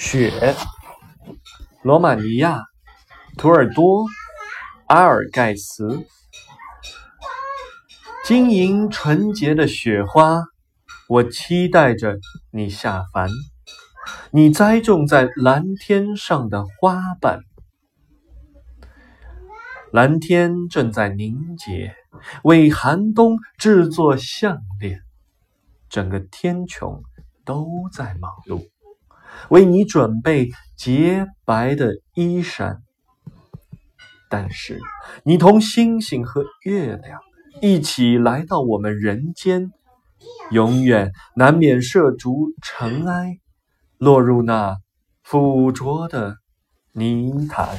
雪，罗马尼亚、图尔多、阿尔盖斯，晶莹纯洁的雪花，我期待着你下凡。你栽种在蓝天上的花瓣，蓝天正在凝结，为寒冬制作项链。整个天穹都在忙碌，为你准备洁白的衣衫。但是，你同星星和月亮一起来到我们人间，永远难免涉足尘埃。落入那腐浊的泥潭。